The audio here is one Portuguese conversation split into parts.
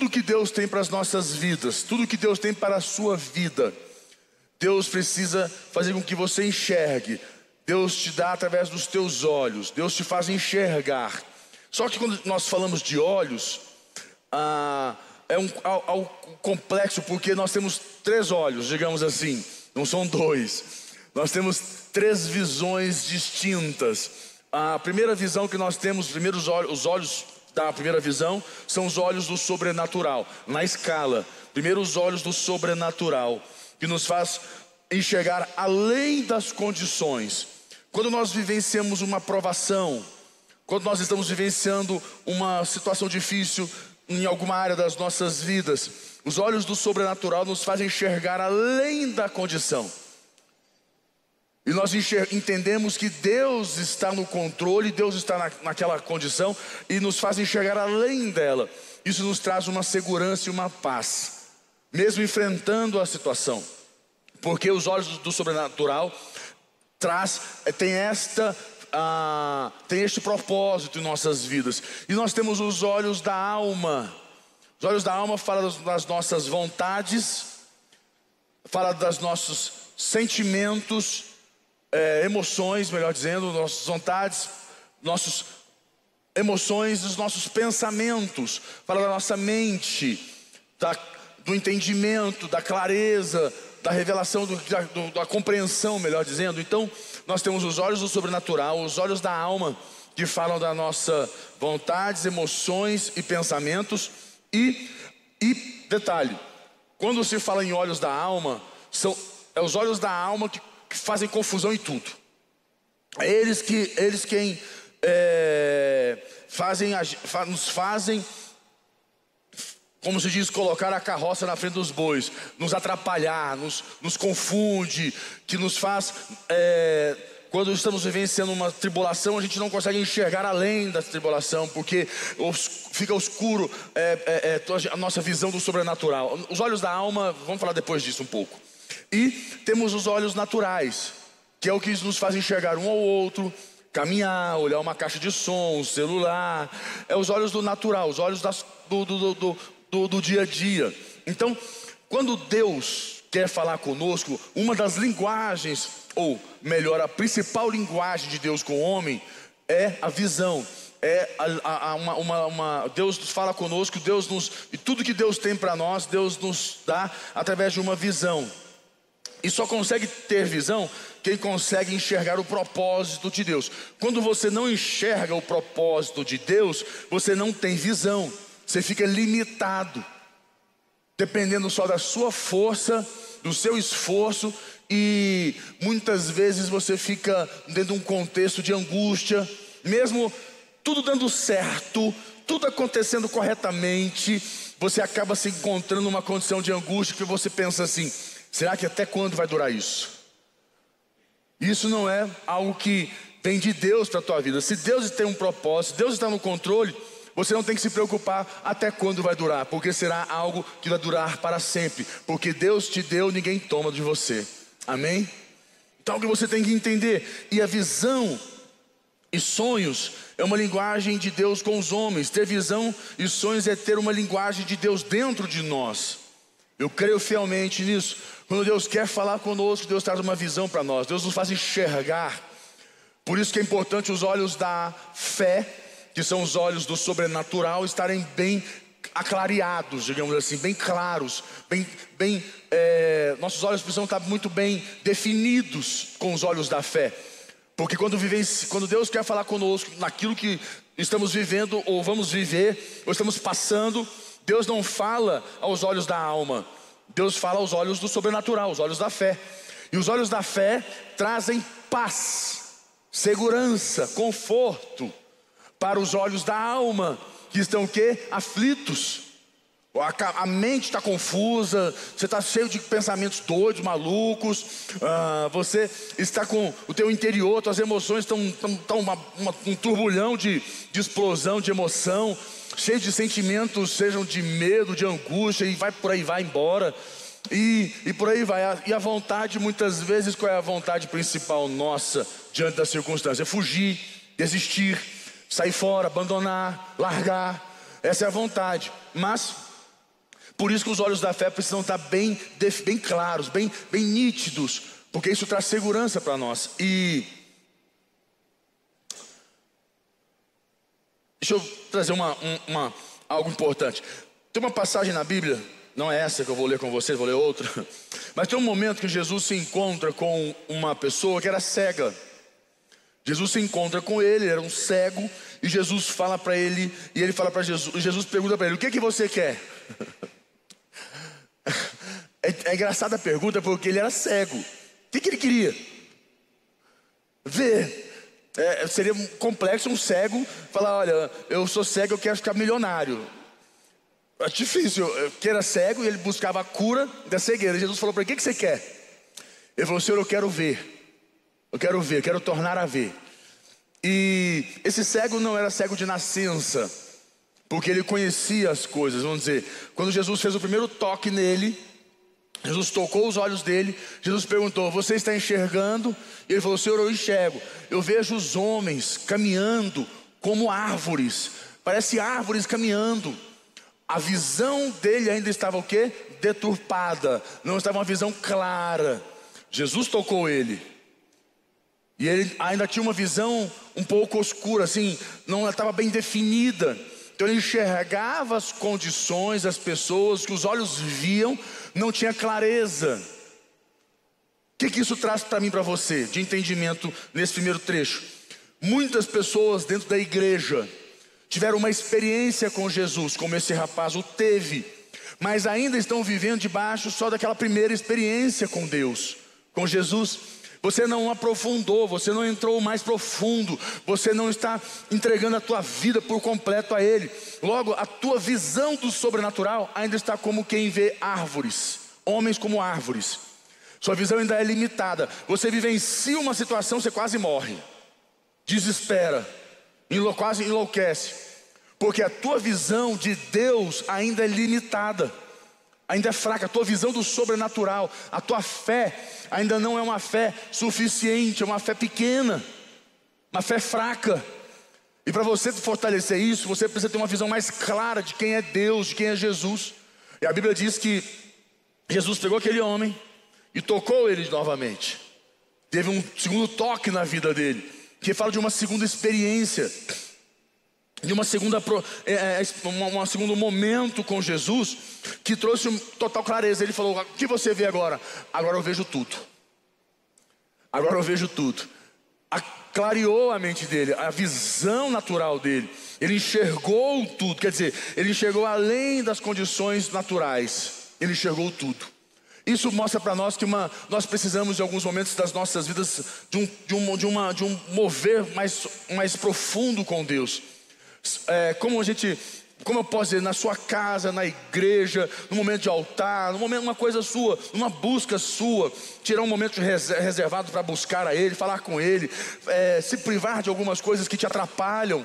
tudo que Deus tem para as nossas vidas, tudo que Deus tem para a sua vida, Deus precisa fazer com que você enxergue. Deus te dá através dos teus olhos, Deus te faz enxergar. Só que quando nós falamos de olhos, ah, é um algo complexo, porque nós temos três olhos, digamos assim, não são dois. Nós temos três visões distintas. A primeira visão que nós temos, os primeiros olhos, os olhos da primeira visão, são os olhos do sobrenatural, na escala. Primeiro, os olhos do sobrenatural, que nos faz enxergar além das condições. Quando nós vivenciamos uma provação, quando nós estamos vivenciando uma situação difícil em alguma área das nossas vidas, os olhos do sobrenatural nos fazem enxergar além da condição. E nós entendemos que Deus está no controle, Deus está na, naquela condição e nos faz enxergar além dela. Isso nos traz uma segurança e uma paz, mesmo enfrentando a situação, porque os olhos do sobrenatural traz, eh, tem esta ah, tem este propósito em nossas vidas. E nós temos os olhos da alma. Os olhos da alma falam das nossas vontades, fala dos nossos sentimentos, é, emoções, melhor dizendo, nossas vontades, nossas emoções, os nossos pensamentos, fala da nossa mente, da, do entendimento, da clareza, da revelação, do, da, do, da compreensão, melhor dizendo. Então, nós temos os olhos do sobrenatural, os olhos da alma, que falam da nossa vontades, emoções e pensamentos. E, e detalhe, quando se fala em olhos da alma, são é os olhos da alma que que fazem confusão em tudo. Eles que eles quem é, fazem nos fazem como se diz, colocar a carroça na frente dos bois, nos atrapalhar, nos, nos confunde, que nos faz, é, quando estamos vivenciando uma tribulação, a gente não consegue enxergar além da tribulação, porque fica escuro é, é, é a nossa visão do sobrenatural. Os olhos da alma, vamos falar depois disso um pouco. E temos os olhos naturais, que é o que nos faz enxergar um ao outro, caminhar, olhar uma caixa de som, um celular. É os olhos do natural, os olhos das, do, do, do, do, dia a dia. Então, quando Deus quer falar conosco, uma das linguagens, ou melhor, a principal linguagem de Deus com o homem, é a visão. É a, a, uma, uma, uma, Deus fala conosco, Deus nos. E tudo que Deus tem para nós, Deus nos dá através de uma visão. E só consegue ter visão quem consegue enxergar o propósito de Deus. Quando você não enxerga o propósito de Deus, você não tem visão, você fica limitado, dependendo só da sua força, do seu esforço, e muitas vezes você fica dentro de um contexto de angústia, mesmo tudo dando certo, tudo acontecendo corretamente, você acaba se encontrando numa condição de angústia que você pensa assim: Será que até quando vai durar isso? Isso não é algo que vem de Deus para a tua vida. Se Deus tem um propósito, Deus está no controle, você não tem que se preocupar até quando vai durar, porque será algo que vai durar para sempre. Porque Deus te deu, ninguém toma de você. Amém? Então o que você tem que entender. E a visão e sonhos é uma linguagem de Deus com os homens. Ter visão e sonhos é ter uma linguagem de Deus dentro de nós. Eu creio fielmente nisso. Quando Deus quer falar conosco, Deus traz uma visão para nós, Deus nos faz enxergar. Por isso que é importante os olhos da fé, que são os olhos do sobrenatural, estarem bem aclareados, digamos assim, bem claros, bem, bem é, nossos olhos precisam estar muito bem definidos com os olhos da fé. Porque quando, quando Deus quer falar conosco naquilo que estamos vivendo, ou vamos viver, ou estamos passando, Deus não fala aos olhos da alma, Deus fala aos olhos do sobrenatural, os olhos da fé. E os olhos da fé trazem paz, segurança, conforto para os olhos da alma, que estão o quê? Aflitos. A, mente está confusa, você está cheio de pensamentos doidos, malucos, uh, você está com o teu interior, tuas emoções estão, uma, uma, um turbulhão de, de explosão, de emoção, cheio de sentimentos, sejam de medo, de angústia, e vai por aí, vai embora. E, e por aí vai. E a vontade, muitas vezes, qual é a vontade principal nossa diante da circunstância? É fugir, desistir, sair fora, abandonar, largar. Essa é a vontade. Mas Por isso que os olhos da fé precisam estar bem, bem claros, bem, bem nítidos, porque isso traz segurança para nós. E deixa eu trazer uma, uma, algo importante. Tem uma passagem na Bíblia, não é essa que eu vou ler com vocês, vou ler outra. Mas tem um momento que Jesus se encontra com uma pessoa que era cega. Jesus se encontra com ele, ele era um cego, e Jesus fala para ele, e ele fala para Jesus, Jesus pergunta para ele: "O que que você quer?" É, é engraçada a pergunta porque ele era cego. O que, que ele queria? Ver. É, seria complexo um cego falar: olha, eu sou cego, eu quero ficar milionário. É difícil, que era cego e ele buscava a cura da cegueira. Jesus falou para ele: que, que você quer? Ele falou: Senhor, eu quero ver. Eu quero ver, quero tornar a ver. E esse cego não era cego de nascença, porque ele conhecia as coisas. Vamos dizer, quando Jesus fez o primeiro toque nele, Jesus tocou os olhos dele. Jesus perguntou: Você está enxergando? E ele falou: Senhor, eu enxergo. Eu vejo os homens caminhando como árvores. Parece árvores caminhando. A visão dele ainda estava o quê? Deturpada. Não estava uma visão clara. Jesus tocou ele. E ele ainda tinha uma visão um pouco oscura, assim, não estava bem definida. Então ele enxergava as condições, as pessoas que os olhos viam, não tinha clareza. O que, que isso traz para mim, para você, de entendimento nesse primeiro trecho? Muitas pessoas dentro da igreja tiveram uma experiência com Jesus, como esse rapaz o teve, mas ainda estão vivendo debaixo só daquela primeira experiência com Deus, com Jesus. Você não aprofundou, você não entrou mais profundo, você não está entregando a tua vida por completo a Ele. Logo, a tua visão do sobrenatural ainda está como quem vê árvores, homens como árvores. Sua visão ainda é limitada. Você vivencia uma situação, você quase morre, desespera, quase enlouquece, porque a tua visão de Deus ainda é limitada ainda é fraca, a tua visão do sobrenatural, a tua fé ainda não é uma fé suficiente, é uma fé pequena, uma fé fraca. E para você fortalecer isso, você precisa ter uma visão mais clara de quem é Deus, de quem é Jesus. E a Bíblia diz que Jesus pegou aquele homem e tocou ele novamente. Teve um segundo toque na vida dele, que fala de uma segunda experiência de uma segunda é, é, um segundo momento com Jesus que trouxe total clareza. Ele falou: "O que você vê agora? Agora eu vejo tudo. Agora eu vejo tudo." Clareou a mente dele, a visão natural dele. Ele enxergou tudo, quer dizer, ele enxergou além das condições naturais. Ele enxergou tudo. Isso mostra para nós que uma, nós precisamos, em alguns momentos das nossas vidas, de um, de um, de uma, de um mover mais, mais profundo com Deus é, como a gente, como eu posso dizer, na sua casa, na igreja, no momento de altar, no momento uma coisa sua, uma busca sua, tirar um momento reservado para buscar a Ele, falar com Ele, é, se privar de algumas coisas que te atrapalham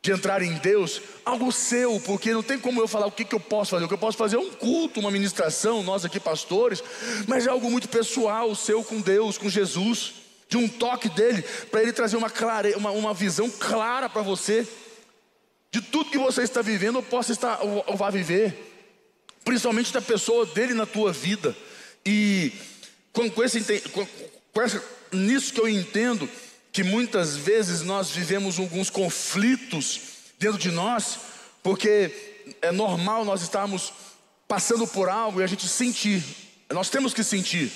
de entrar em Deus, algo seu, porque não tem como eu falar o que, que eu posso fazer. O que eu posso fazer é um culto, uma ministração, nós aqui pastores, mas é algo muito pessoal, seu com Deus, com Jesus, de um toque dele, para ele trazer uma, clare, uma, uma visão clara para você de tudo que você está vivendo ou possa estar ou, ou vá viver, principalmente da pessoa dele na tua vida. E com, com esse, com, com essa, nisso que eu entendo que muitas vezes nós vivemos alguns conflitos dentro de nós, porque é normal nós estarmos passando por algo e a gente sentir. Nós temos que sentir.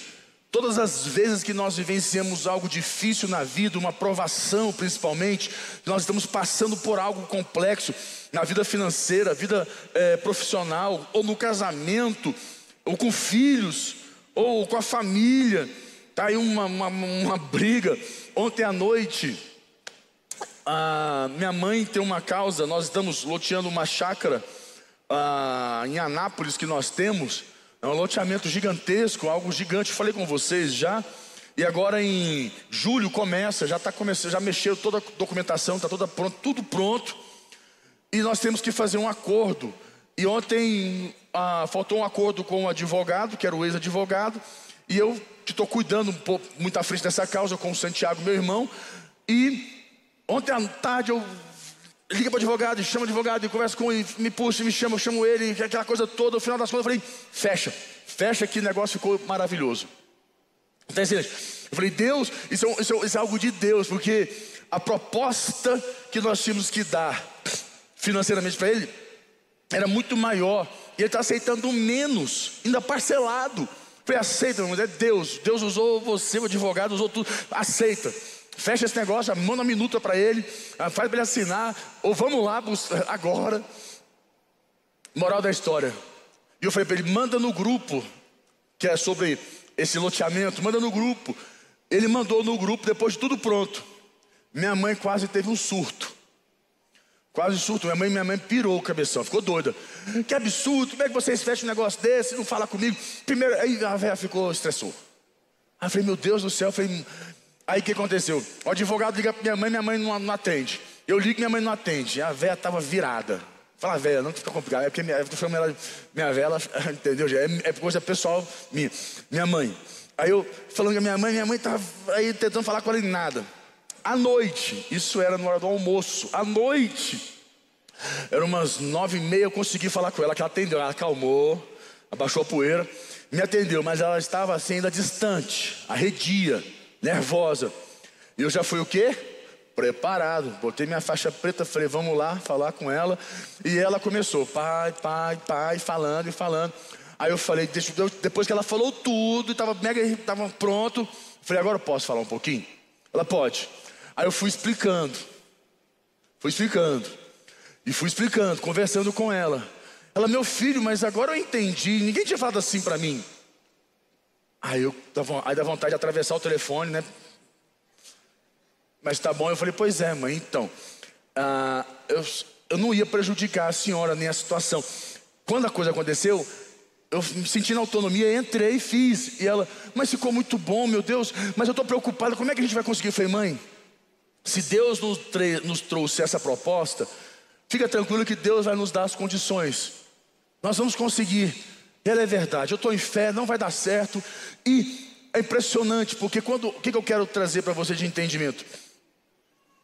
Todas as vezes que nós vivenciamos algo difícil na vida, uma provação principalmente, nós estamos passando por algo complexo na vida financeira, vida é, profissional, ou no casamento, ou com filhos, ou com a família. Está aí uma, uma, uma briga. Ontem à noite, a minha mãe tem uma causa, nós estamos loteando uma chácara ah, em Anápolis que nós temos. É um loteamento gigantesco, algo gigante. Falei com vocês já. E agora em julho começa, já está começando, já mexeu toda a documentação, está toda pronto, tudo pronto. E nós temos que fazer um acordo. E ontem ah, faltou um acordo com o advogado, que era o ex-advogado, e eu que estou cuidando um pouco, muito à frente dessa causa com o Santiago, meu irmão. E ontem à tarde eu liga para o advogado, chama o advogado, e conversa com ele, me puxa, me chama, eu chamo ele, aquela coisa toda. No final das contas, eu falei: fecha, fecha que o negócio ficou maravilhoso. Então, assim, eu falei: Deus, isso é, isso, é, isso é algo de Deus, porque a proposta que nós tínhamos que dar financeiramente para ele era muito maior, e ele está aceitando menos, ainda parcelado. Falei, aceita, mas é Deus. Deus usou você, o advogado, usou tudo. Aceita. Fecha esse negócio, manda uma minuta para ele, ah, faz para ele assinar, ou vamos lá agora. Moral da história. E eu falei para ele: manda no grupo, que é sobre esse loteamento, manda no grupo. Ele mandou no grupo, depois de tudo pronto. Minha mãe quase teve um surto. Quase surto. Minha mãe, minha mãe pirou o cabeção, ficou doida. Que absurdo, como é que vocês fecham um negócio desse, não fala comigo? Primeiro, aí a velha ficou, estressou. Aí eu falei, meu Deus do céu, eu falei, aí o que aconteceu? O advogado liga para minha mãe, minha mãe não, não atende. Eu ligo, minha mãe não atende. A velha estava virada. Fala, velha, não fica complicado. É porque minha, ela, minha velha, entendeu? É, é coisa pessoal minha. Minha mãe. Aí eu falando com a minha mãe, minha mãe estava aí tentando falar com ela em nada. À noite, isso era na hora do almoço, à noite, era umas nove e meia, eu consegui falar com ela, que ela atendeu, ela acalmou, abaixou a poeira, me atendeu, mas ela estava assim ainda distante, arredia, nervosa. E eu já fui o quê? Preparado, botei minha faixa preta, falei, vamos lá falar com ela. E ela começou, pai, pai, pai, falando e falando. Aí eu falei, depois que ela falou tudo, estava mega, estava pronto, falei, agora eu posso falar um pouquinho? Ela pode. Aí eu fui explicando, fui explicando, e fui explicando, conversando com ela. Ela, meu filho, mas agora eu entendi, ninguém tinha falado assim para mim. Aí eu aí dá vontade de atravessar o telefone, né? Mas tá bom, eu falei, pois é, mãe, então. Ah, eu, eu não ia prejudicar a senhora nem a situação. Quando a coisa aconteceu, eu me senti na autonomia, entrei e fiz. E ela, mas ficou muito bom, meu Deus, mas eu estou preocupada, como é que a gente vai conseguir? Eu falei, mãe, se Deus nos, nos trouxe essa proposta, fica tranquilo que Deus vai nos dar as condições. Nós vamos conseguir. Ela é verdade. Eu estou em fé, não vai dar certo. E é impressionante, porque quando. O que, que eu quero trazer para você de entendimento?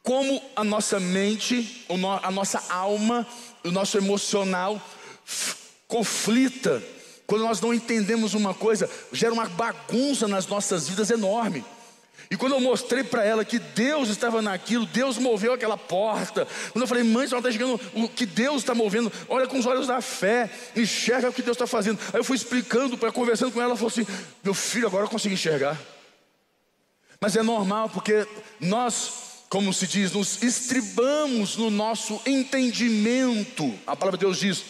Como a nossa mente, a nossa alma, o nosso emocional conflita. Quando nós não entendemos uma coisa, gera uma bagunça nas nossas vidas enorme. E quando eu mostrei para ela que Deus estava naquilo, Deus moveu aquela porta. Quando eu falei, mãe, você está chegando, o que Deus está movendo, olha com os olhos da fé, enxerga o que Deus está fazendo. Aí eu fui explicando, conversando com ela, ela falou assim: meu filho, agora eu consegui enxergar. Mas é normal, porque nós, como se diz, nos estribamos no nosso entendimento. A palavra de Deus diz: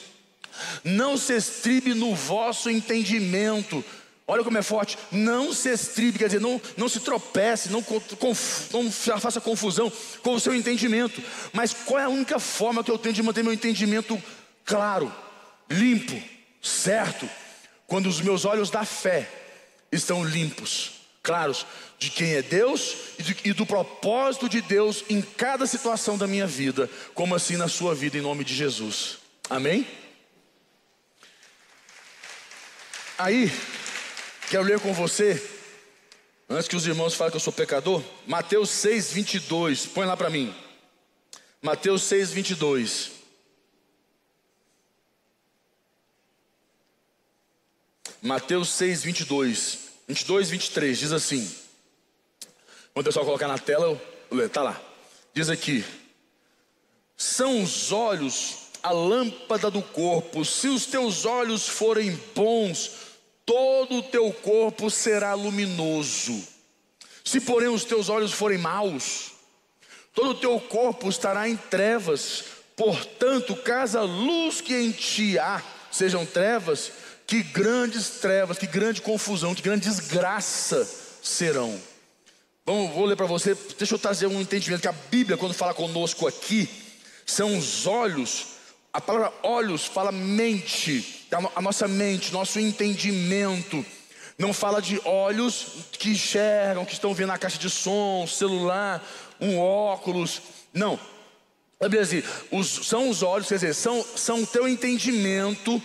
não se estribe no vosso entendimento. Olha como é forte. Não se estribe, quer dizer, não, não se tropece, não, conf, não faça confusão com o seu entendimento. Mas qual é a única forma que eu tenho de manter meu entendimento claro, limpo, certo? Quando os meus olhos da fé estão limpos, claros, de quem é Deus e, de, e do propósito de Deus em cada situação da minha vida, como assim na sua vida, em nome de Jesus. Amém? Aí, Quero ler com você, antes que os irmãos falem que eu sou pecador, Mateus 6, 22. Põe lá para mim. Mateus 6, 22. Mateus 6, 22. 22, 23. Diz assim. Quando o pessoal colocar na tela. Tá lá. Diz aqui. São os olhos a lâmpada do corpo. Se os teus olhos forem bons, todo o teu corpo será luminoso. Se, porém, os teus olhos forem maus, todo o teu corpo estará em trevas. Portanto, caso a luz que em ti há sejam trevas, que grandes trevas, que grande confusão, que grande desgraça serão. Vamos, vou ler para você, deixa eu trazer um entendimento que a Bíblia, quando fala conosco aqui, são os olhos a palavra olhos fala mente, a nossa mente, nosso entendimento. Não fala de olhos que enxergam, que estão vendo a caixa de som, celular, um óculos. Não. Assim, os, são os olhos, quer dizer, são, são o teu entendimento,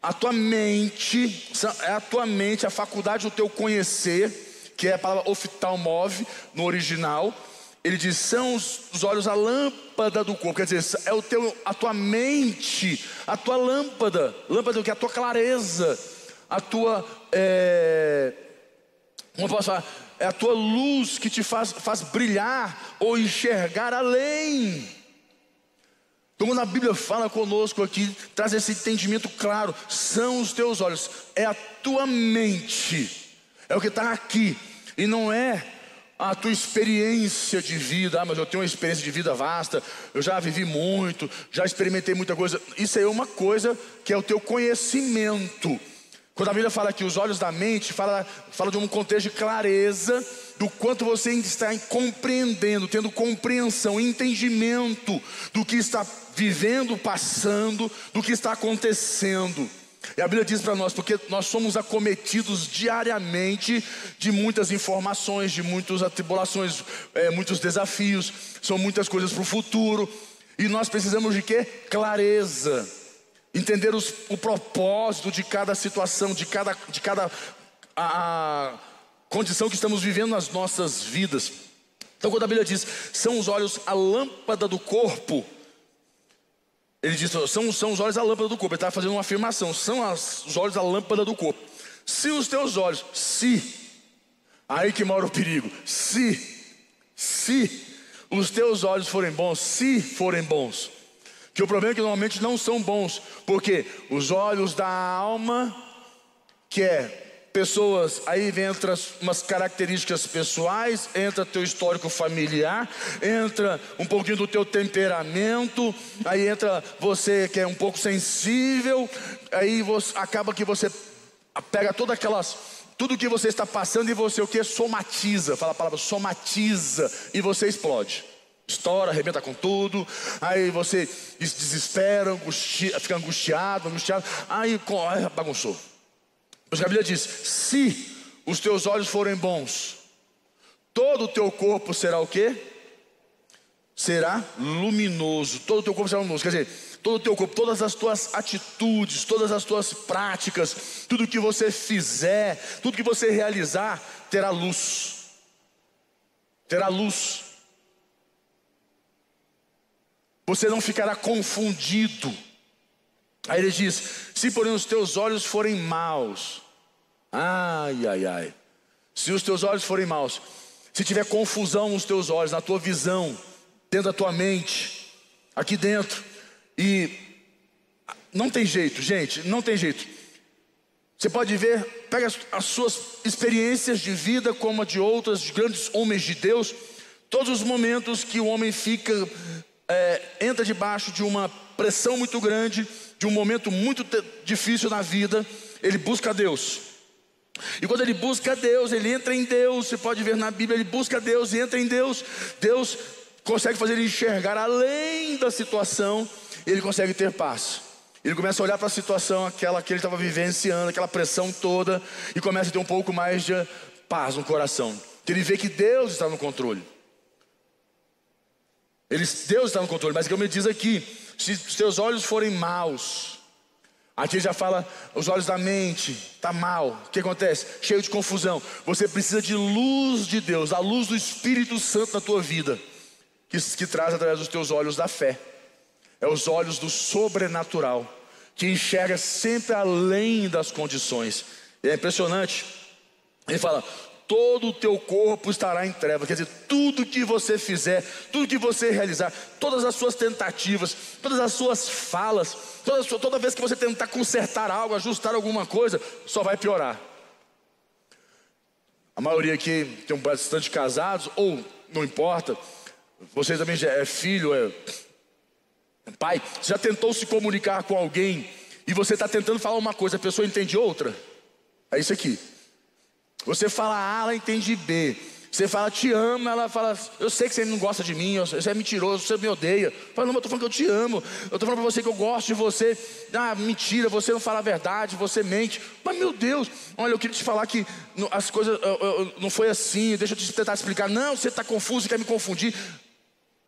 a tua mente, é a tua mente, a faculdade do teu conhecer, que é a palavra oftalmove no original, ele diz: são os, olhos a lâmpada do corpo, quer dizer, é o teu, a tua mente, a tua lâmpada, lâmpada do que? A tua clareza, a tua, é, como posso falar? É a tua luz que te faz, faz brilhar ou enxergar além. Então, quando a Bíblia fala conosco aqui, traz esse entendimento claro: são os teus olhos, é a tua mente, é o que está aqui, e não é a tua experiência de vida, ah, mas eu tenho uma experiência de vida vasta, eu já vivi muito, já experimentei muita coisa. Isso é uma coisa que é o teu conhecimento. Quando a Bíblia fala que os olhos da mente, fala, fala de um contexto de clareza do quanto você está compreendendo, tendo compreensão, entendimento do que está vivendo, passando, do que está acontecendo. E a Bíblia diz para nós, porque nós somos acometidos diariamente de muitas informações, de muitas atribulações, é, muitos desafios, são muitas coisas para o futuro, e nós precisamos de quê? Clareza, entender os, o propósito de cada situação, de cada, de cada a, a condição que estamos vivendo nas nossas vidas. Então, quando a Bíblia diz, são os olhos a lâmpada do corpo, ele diz: são, são os olhos a lâmpada do corpo. Ele está fazendo uma afirmação: são as, os olhos a lâmpada do corpo. Se os teus olhos, se, aí que mora o perigo, se, se os teus olhos forem bons, se forem bons, que o problema é que normalmente não são bons, porque os olhos da alma, que é pessoas, aí entra umas características pessoais, entra teu histórico familiar, entra um pouquinho do teu temperamento, aí entra você que é um pouco sensível, aí você, acaba que você pega todas aquelas tudo que você está passando e você o que somatiza, fala a palavra somatiza e você explode. Estoura, arrebenta com tudo, aí você desespera, angustia, fica angustiado, angustiado, aí bagunçou. Mas a Bíblia diz: se os teus olhos forem bons, todo o teu corpo será o quê? Será luminoso. Todo o teu corpo será luminoso. Quer dizer, todo o teu corpo, todas as tuas atitudes, todas as tuas práticas, tudo que você fizer, tudo que você realizar, terá luz. Terá luz. Você não ficará confundido. Aí ele diz: se porém os teus olhos forem maus, Ai, ai, ai. Se os teus olhos forem maus, se tiver confusão nos teus olhos, na tua visão, dentro da tua mente, aqui dentro, e não tem jeito, gente, não tem jeito. Você pode ver, pega as, as suas experiências de vida como a de outros de grandes homens de Deus, todos os momentos que o homem fica, é, entra debaixo de uma pressão muito grande, de um momento muito difícil na vida, ele busca Deus. E quando ele busca Deus, ele entra em Deus. Você pode ver na Bíblia, ele busca Deus e entra em Deus. Deus consegue fazer ele enxergar além da situação, ele consegue ter paz. Ele começa a olhar para a situação, aquela que ele estava vivenciando, aquela pressão toda, e começa a ter um pouco mais de paz no coração. Ele vê que Deus está no controle. Ele, Deus está no controle, mas como ele diz aqui: se os teus olhos forem maus, Aqui já fala os olhos da mente, está mal. O que acontece? Cheio de confusão. Você precisa de luz de Deus, a luz do Espírito Santo na tua vida, que, que traz através dos teus olhos da fé. É os olhos do sobrenatural, que enxerga sempre além das condições. E é impressionante. Ele fala: todo o teu corpo estará em trevas. Quer dizer, tudo que você fizer, tudo que você realizar, todas as suas tentativas, todas as suas falas, toda, toda vez que você tentar consertar algo, ajustar alguma coisa, só vai piorar. A maioria aqui tem bastante casados, ou não importa, você também já é filho, é pai, já tentou se comunicar com alguém e você está tentando falar uma coisa, a pessoa entende outra? É isso aqui. Você fala A, ela entende B. Você fala, te amo, ela fala, eu sei que você não gosta de mim, você é mentiroso, você me odeia. Fala, não, eu tô falando que eu te amo, eu tô falando para você que eu gosto de você. Ah, mentira, você não fala a verdade, você mente. Mas meu Deus, olha, eu queria te falar que as coisas não foi assim, deixa eu te tentar explicar. Não, você está confuso, quer me confundir.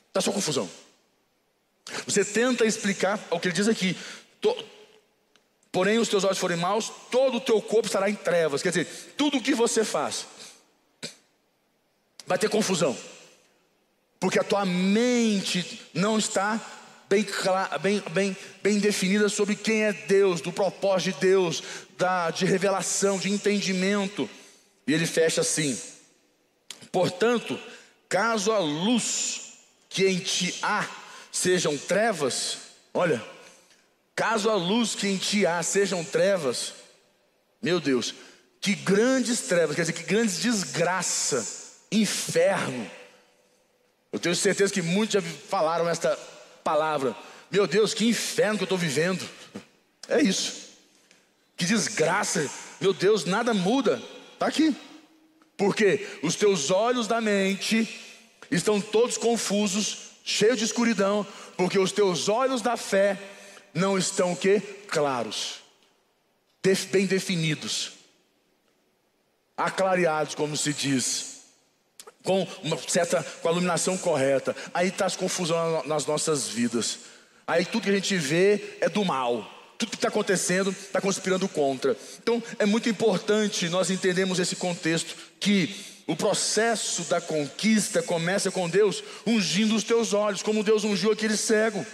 Está só confusão. Você tenta explicar o que ele diz aqui. Porém, os teus olhos forem maus, todo o teu corpo estará em trevas. Quer dizer, tudo o que você faz vai ter confusão. porque a tua mente não está bem, bem, bem, bem definida sobre quem é Deus, do propósito de Deus, da, de revelação, de entendimento. E ele fecha assim: portanto, caso a luz que em ti há sejam trevas, olha, caso a luz que em ti há sejam trevas, meu Deus, que grandes trevas, quer dizer, que grandes desgraça, inferno. Eu tenho certeza que muitos já falaram esta palavra. Meu Deus, que inferno que eu estou vivendo. É isso. Que desgraça. Meu Deus, nada muda. Está aqui. Porque os teus olhos da mente estão todos confusos, cheios de escuridão, porque os teus olhos da fé não estão o quê? Claros, bem definidos, aclareados, como se diz, com uma certa, com a iluminação correta. Aí está as confusões nas nossas vidas. Aí tudo que a gente vê é do mal. Tudo que está acontecendo está conspirando contra. Então é muito importante nós entendermos esse contexto que o processo da conquista começa com Deus ungindo os teus olhos, como Deus ungiu aquele cego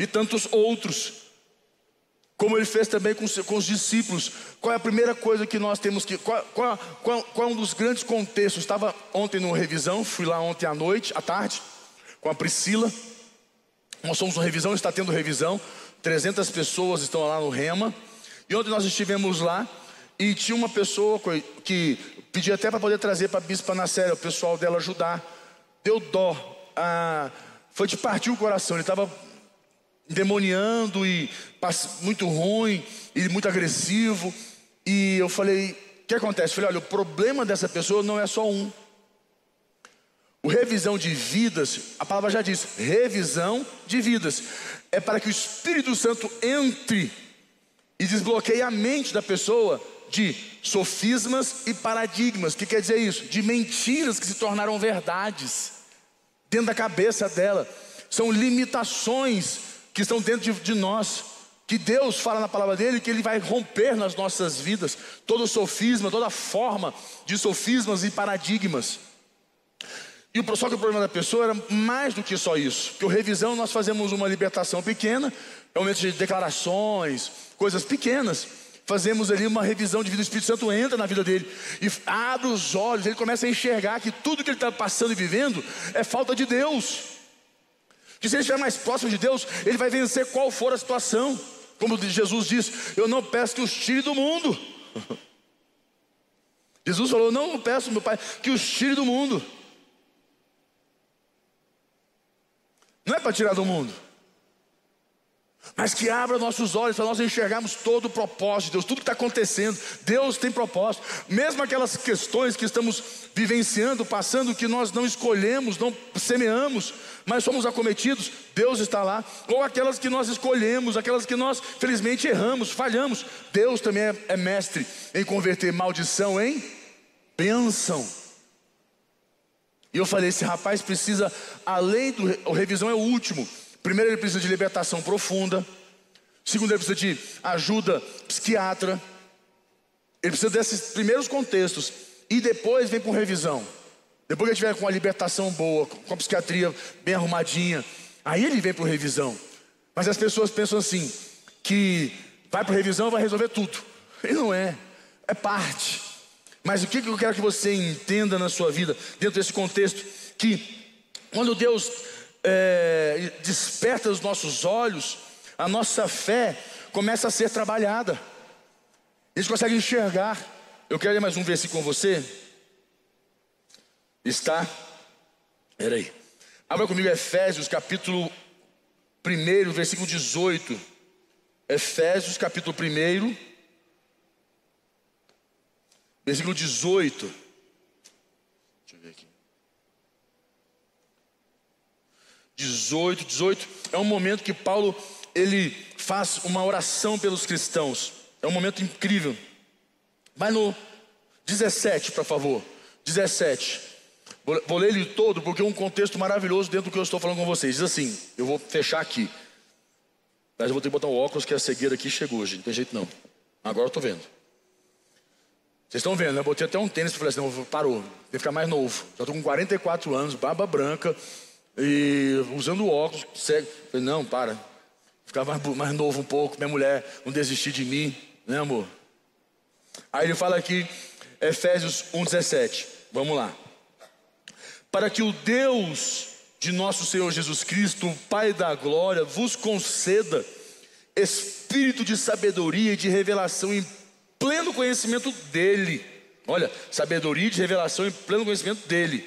e tantos outros, como ele fez também com, com os discípulos. Qual é a primeira coisa que nós temos que. Qual, qual, qual, qual é um dos grandes contextos? Estava ontem no revisão, fui lá ontem à noite, à tarde, com a Priscila. Nós somos no revisão, está tendo revisão. 300 pessoas estão lá no Rema. E ontem nós estivemos lá e tinha uma pessoa que pedia até para poder trazer para a Bispa Nacéria, o pessoal dela ajudar. Deu dó. Ah, foi de partir o coração. Ele estava demoniando e muito ruim e muito agressivo. E eu falei: o que acontece? Falei: olha, o problema dessa pessoa não é só um. O revisão de vidas, a palavra já diz, revisão de vidas, é para que o Espírito Santo entre e desbloqueie a mente da pessoa de sofismas e paradigmas. O que quer dizer isso? De mentiras que se tornaram verdades dentro da cabeça dela. São limitações que estão dentro de, de nós. Que Deus fala na palavra dele que Ele vai romper nas nossas vidas todo sofisma, toda forma de sofismas e paradigmas. E só que o problema da pessoa era mais do que só isso. Que o revisão nós fazemos uma libertação pequena, é um momento de declarações, coisas pequenas. Fazemos ali uma revisão de vida, o Espírito Santo entra na vida dele e abre os olhos, ele começa a enxergar que tudo que ele está passando e vivendo é falta de Deus. Que se ele estiver mais próximo de Deus, ele vai vencer qual for a situação. Como Jesus disse, eu não peço que os tire do mundo. Jesus falou: Não peço, meu Pai, que os tire do mundo. Não é para tirar do mundo, mas que abra nossos olhos para nós enxergarmos todo o propósito de Deus, tudo que está acontecendo. Deus tem propósito, mesmo aquelas questões que estamos vivenciando, passando, que nós não escolhemos, não semeamos, mas somos acometidos, Deus está lá. Ou aquelas que nós escolhemos, aquelas que nós felizmente erramos, falhamos. Deus também é, é mestre em converter maldição em bênção. E eu falei: esse rapaz precisa, além do. O revisão é o último. Primeiro, ele precisa de libertação profunda. Segundo, ele precisa de ajuda psiquiatra. Ele precisa desses primeiros contextos. E depois vem com revisão. Depois que ele tiver com a libertação boa, com a psiquiatria bem arrumadinha, aí ele vem para revisão. Mas as pessoas pensam assim: que vai para revisão vai resolver tudo. E não é. É parte. Mas o que eu quero que você entenda na sua vida, dentro desse contexto, que quando Deus é, desperta os nossos olhos, a nossa fé começa a ser trabalhada. A gente consegue enxergar. Eu quero ler mais um versículo com você. Está. Peraí. Abra comigo Efésios, capítulo 1, versículo 18. Efésios, capítulo 1 versículo 18. Deixa eu ver aqui. 18, 18 é um momento que Paulo ele faz uma oração pelos cristãos. É um momento incrível. Vai no 17, por favor. 17. Vou, ler ele todo porque é um contexto maravilhoso dentro do que eu estou falando com vocês. Diz assim: eu vou fechar aqui. Mas eu vou ter que botar o óculos que a cegueira aqui chegou, gente. Não tem jeito não. Agora eu estou vendo. Vocês estão vendo, né? Eu botei até um tênis e falei assim, não, parou, tem que ficar mais novo. Já estou com 44 anos, barba branca, E usando óculos, cego. Falei, não, para. Ficar mais, mais novo um pouco, minha mulher não desistir de mim, né amor? Aí ele fala aqui, Efésios 1,17. Vamos lá. Para que o Deus de nosso Senhor Jesus Cristo, o Pai da glória, vos conceda espírito de sabedoria e de revelação em pleno conhecimento dEle. Olha, sabedoria de revelação em pleno conhecimento dEle.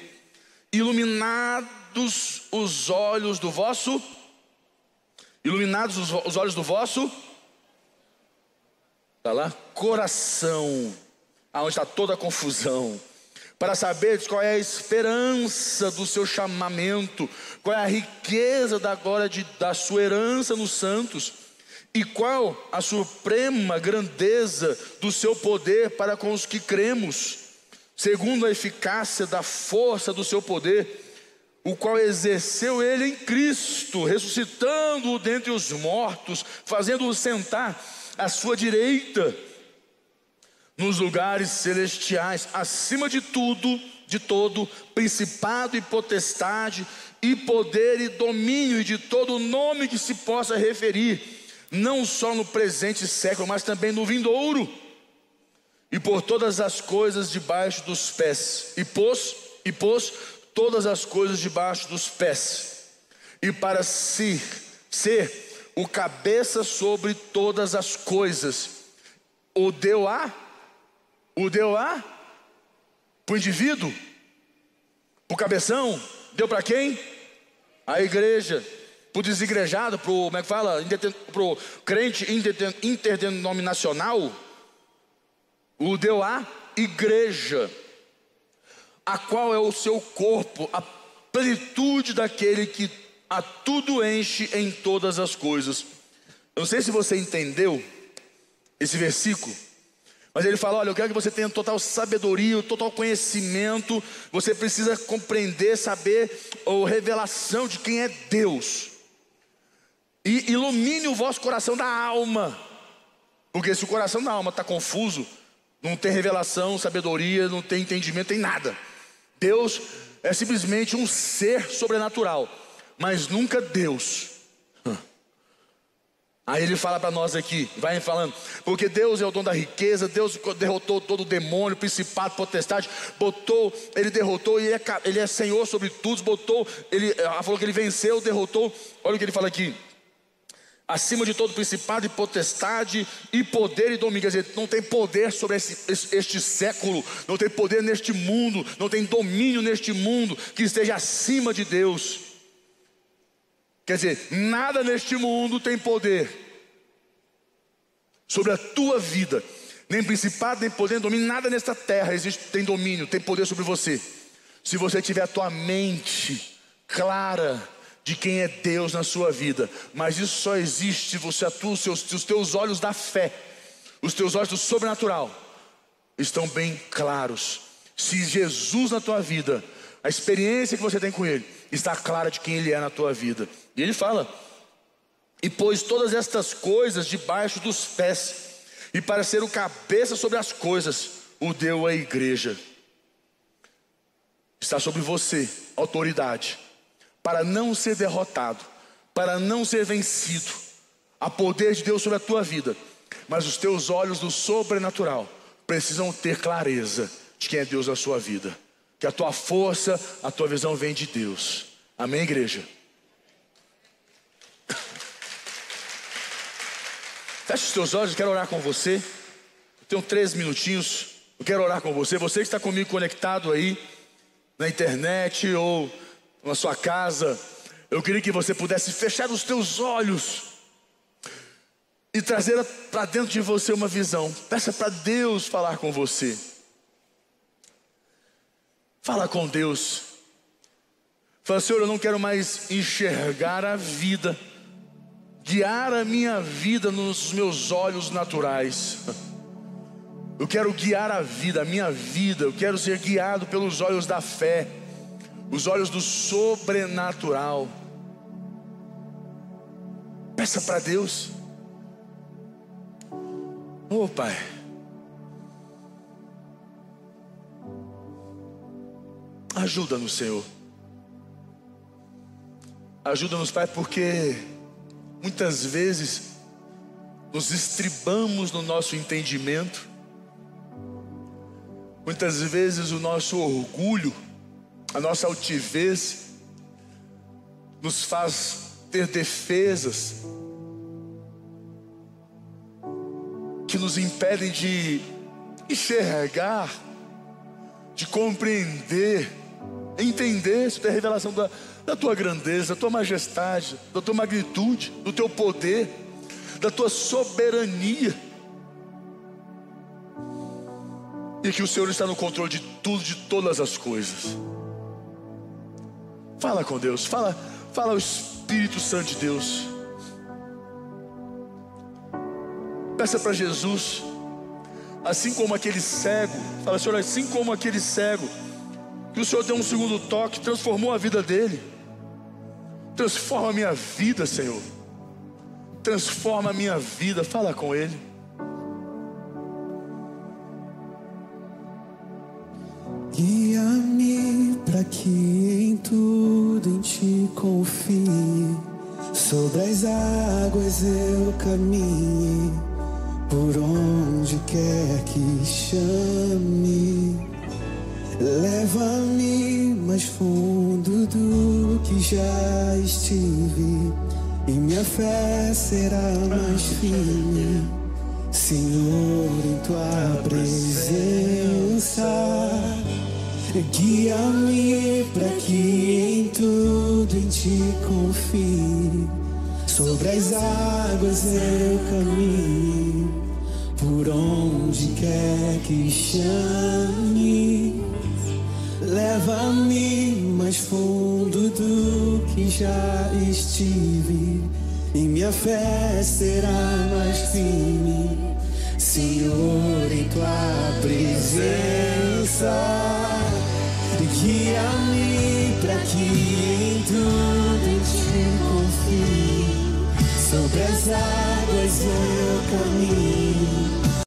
Iluminados os olhos do vosso. Iluminados os, os olhos do vosso. Está lá? Coração. Aonde está toda a confusão para saber qual é a esperança do seu chamamento, qual é a riqueza da glória de, da sua herança nos santos, e qual a suprema grandeza do seu poder para com os que cremos, segundo a eficácia da força do seu poder, o qual exerceu ele em Cristo, ressuscitando-o dentre os mortos, fazendo-o sentar à sua direita nos lugares celestiais, acima de tudo, de todo, principado e potestade, e poder e domínio, e de todo nome que se possa referir, não só no presente século, mas também no vindouro, e por todas as coisas debaixo dos pés, e pôs, e pôs todas as coisas debaixo dos pés, e para si ser o cabeça sobre todas as coisas, o deu a o deu a para o indivíduo, para o cabeção, deu para quem? A igreja, para o desigrejado, para o, como é que fala? Para o crente interdenominacional, o deu a igreja, a qual é o seu corpo, a plenitude daquele que a tudo enche em todas as coisas. Eu não sei se você entendeu esse versículo, mas ele fala: olha, eu quero que você tenha total sabedoria, total conhecimento. Você precisa compreender, saber ou revelação de quem é Deus. E ilumine o vosso coração da alma. Porque se o coração da alma está confuso, não tem revelação, sabedoria, não tem entendimento, tem nada. Deus é simplesmente um ser sobrenatural, mas nunca Deus. Aí ele fala para nós aqui, vai falando, porque Deus é o dono da riqueza, Deus derrotou todo o demônio, principado, potestade, botou, ele derrotou, ele é, ele é Senhor sobre tudo, botou, ele falou que ele venceu, derrotou. Olha o que ele fala aqui. Acima de todo principado e potestade e poder e domínio. Quer dizer, não tem poder sobre esse, este século, não tem poder neste mundo, não tem domínio neste mundo que esteja acima de Deus. Quer dizer, nada neste mundo tem poder sobre a tua vida, nem principado, nem poder, nem domínio, nada nesta terra existe, tem domínio, tem poder sobre você. Se você tiver a tua mente clara de quem é Deus na sua vida, mas isso só existe se você atua os, seus, os teus olhos da fé, os teus olhos do sobrenatural estão bem claros. Se Jesus na tua vida, a experiência que você tem com Ele, está clara de quem Ele é na tua vida. E ele fala: E pôs todas estas coisas debaixo dos pés, e para ser o cabeça sobre as coisas, o deu à igreja. Está sobre você autoridade, para não ser derrotado, para não ser vencido. Há poder de Deus sobre a tua vida, mas os teus olhos do sobrenatural precisam ter clareza de quem é Deus na sua vida. Que a tua força, a tua visão vem de Deus. Amém, igreja? Feche os teus olhos, eu quero orar com você. Eu tenho três minutinhos. Eu quero orar com você. Você que está comigo conectado aí na internet ou na sua casa, eu queria que você pudesse fechar os teus olhos e trazer para dentro de você uma visão. Peça para Deus falar com você. Fala com Deus. Fala, Senhor, eu não quero mais enxergar a vida guiar a minha vida nos meus olhos naturais. Eu quero guiar a vida, a minha vida, eu quero ser guiado pelos olhos da fé, os olhos do sobrenatural. Peça para Deus. Oh, Pai. Ajuda no Senhor. Ajuda-nos, Pai, porque muitas vezes nos estribamos no nosso entendimento, muitas vezes o nosso orgulho, a nossa altivez, nos faz ter defesas que nos impedem de enxergar, de compreender, entender isso é a revelação da, da tua grandeza, da tua majestade, da tua magnitude, do teu poder, da tua soberania. E que o Senhor está no controle de tudo, de todas as coisas. Fala com Deus, fala, fala ao Espírito Santo de Deus. Peça para Jesus, assim como aquele cego, fala, Senhor, assim como aquele cego, que o Senhor deu um segundo toque, transformou a vida dele. Transforma a minha vida, Senhor. Transforma a minha vida. Fala com Ele. Guia-me para que em tudo em Ti confie. Sobre as águas eu caminhe por onde quer que chame, leva-me mais fundo do que já estive, e minha fé será mais firme, Senhor, em tua presença. Guia-me para que em tudo em ti confie. Sobre as águas eu caminho por onde quer que chame, leva-me mais fundo do que já estive, e minha fé será mais firme, Senhor, em tua presença. Guia-me para que em tudo te confie. Sobre as águas eu caminho